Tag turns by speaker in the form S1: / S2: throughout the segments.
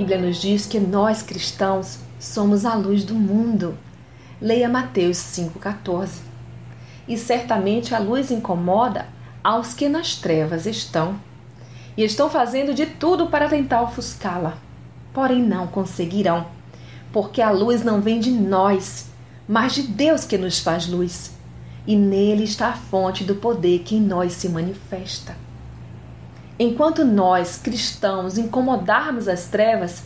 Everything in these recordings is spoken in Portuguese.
S1: Bíblia nos diz que nós cristãos somos a luz do mundo. Leia Mateus 5,14. E certamente a luz incomoda aos que nas trevas estão e estão fazendo de tudo para tentar ofuscá-la. Porém, não conseguirão, porque a luz não vem de nós, mas de Deus que nos faz luz, e nele está a fonte do poder que em nós se manifesta. Enquanto nós, cristãos, incomodarmos as trevas,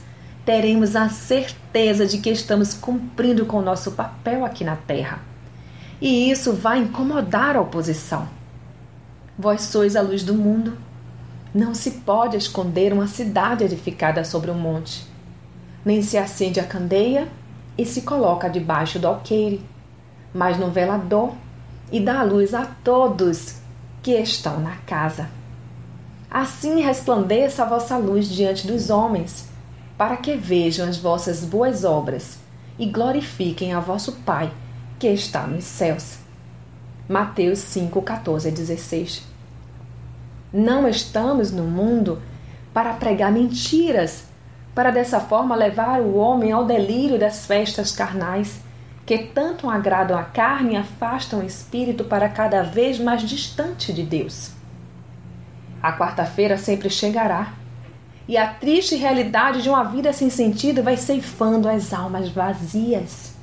S1: teremos a certeza de que estamos cumprindo com o nosso papel aqui na terra. E isso vai incomodar a oposição. Vós sois a luz do mundo. Não se pode esconder uma cidade edificada sobre um monte. Nem se acende a candeia e se coloca debaixo do alqueire, mas no velador e dá luz a todos que estão na casa. Assim resplandeça a vossa luz diante dos homens, para que vejam as vossas boas obras e glorifiquem a vosso Pai que está nos céus. Mateus 5, 14 a 16. Não estamos no mundo para pregar mentiras, para dessa forma levar o homem ao delírio das festas carnais, que tanto agradam a carne e afastam o espírito para cada vez mais distante de Deus. A quarta-feira sempre chegará. E a triste realidade de uma vida sem sentido vai ceifando as almas vazias.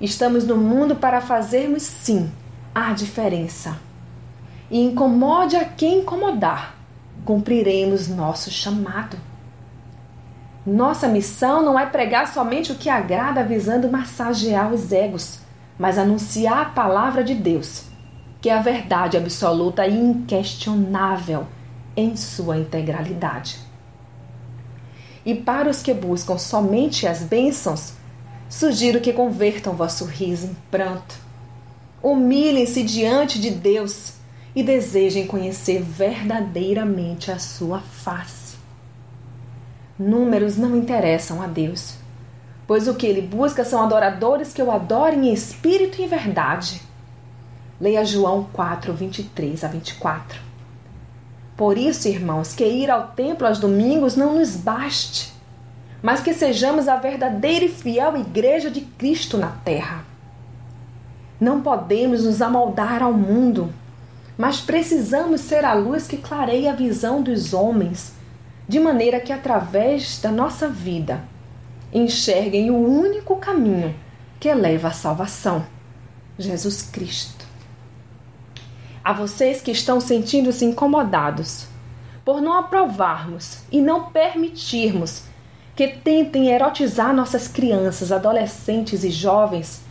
S1: Estamos no mundo para fazermos sim a diferença. E incomode a quem incomodar, cumpriremos nosso chamado. Nossa missão não é pregar somente o que agrada visando massagear os egos, mas anunciar a palavra de Deus que é a verdade absoluta e inquestionável em sua integralidade. E para os que buscam somente as bênçãos, sugiro que convertam vosso riso em pranto. Humilhem-se diante de Deus e desejem conhecer verdadeiramente a sua face. Números não interessam a Deus, pois o que ele busca são adoradores que o adorem em espírito e em verdade. Leia João 4, 23 a 24. Por isso, irmãos, que ir ao templo aos domingos não nos baste, mas que sejamos a verdadeira e fiel igreja de Cristo na terra. Não podemos nos amoldar ao mundo, mas precisamos ser a luz que clareia a visão dos homens, de maneira que, através da nossa vida, enxerguem o único caminho que leva à salvação: Jesus Cristo a vocês que estão sentindo-se incomodados por não aprovarmos e não permitirmos que tentem erotizar nossas crianças, adolescentes e jovens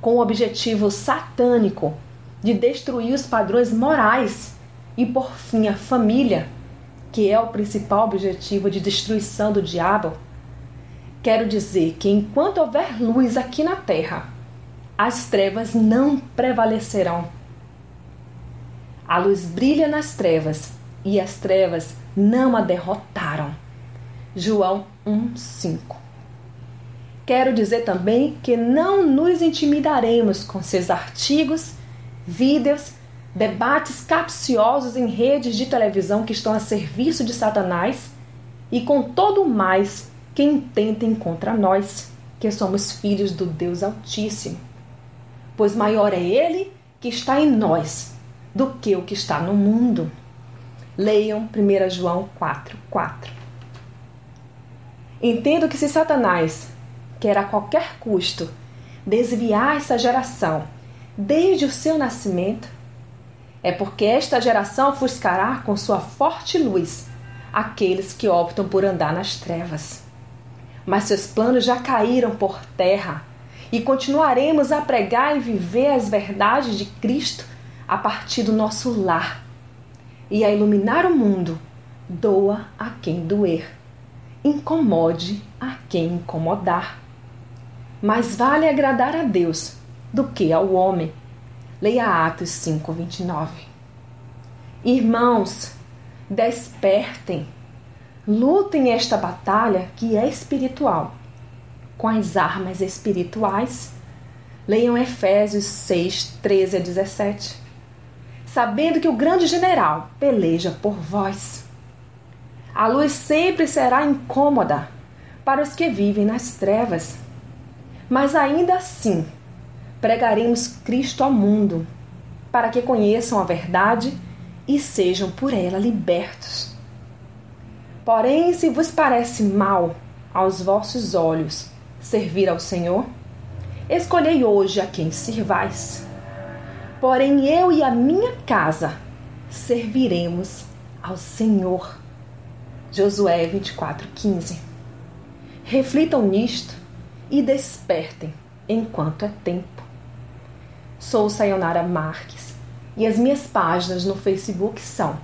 S1: com o objetivo satânico de destruir os padrões morais e, por fim, a família, que é o principal objetivo de destruição do diabo, quero dizer que enquanto houver luz aqui na terra, as trevas não prevalecerão a luz brilha nas trevas e as trevas não a derrotaram. João 1:5. Quero dizer também que não nos intimidaremos com seus artigos, vídeos, debates capciosos em redes de televisão que estão a serviço de Satanás e com todo o mais que intentem contra nós, que somos filhos do Deus Altíssimo. Pois maior é Ele que está em nós do que o que está no mundo. Leiam 1 João 4, 4. Entendo que se Satanás quer a qualquer custo desviar essa geração desde o seu nascimento, é porque esta geração ofuscará com sua forte luz aqueles que optam por andar nas trevas. Mas seus planos já caíram por terra e continuaremos a pregar e viver as verdades de Cristo a partir do nosso lar e a iluminar o mundo, doa a quem doer, incomode a quem incomodar. Mais vale agradar a Deus do que ao homem. Leia Atos 5:29. Irmãos, despertem. Lutem esta batalha que é espiritual com as armas espirituais. Leiam Efésios 6, 13 a 17 sabendo que o grande general peleja por vós. A luz sempre será incômoda para os que vivem nas trevas. Mas ainda assim, pregaremos Cristo ao mundo, para que conheçam a verdade e sejam por ela libertos. Porém, se vos parece mal aos vossos olhos servir ao Senhor, escolhei hoje a quem sirvais. Porém, eu e a minha casa serviremos ao Senhor. Josué 24:15. Reflitam nisto e despertem enquanto é tempo. Sou Sayonara Marques e as minhas páginas no Facebook são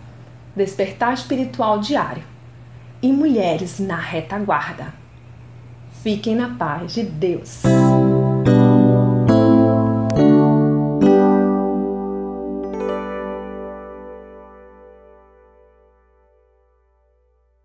S1: Despertar Espiritual Diário e Mulheres na Retaguarda. Fiquem na paz de Deus.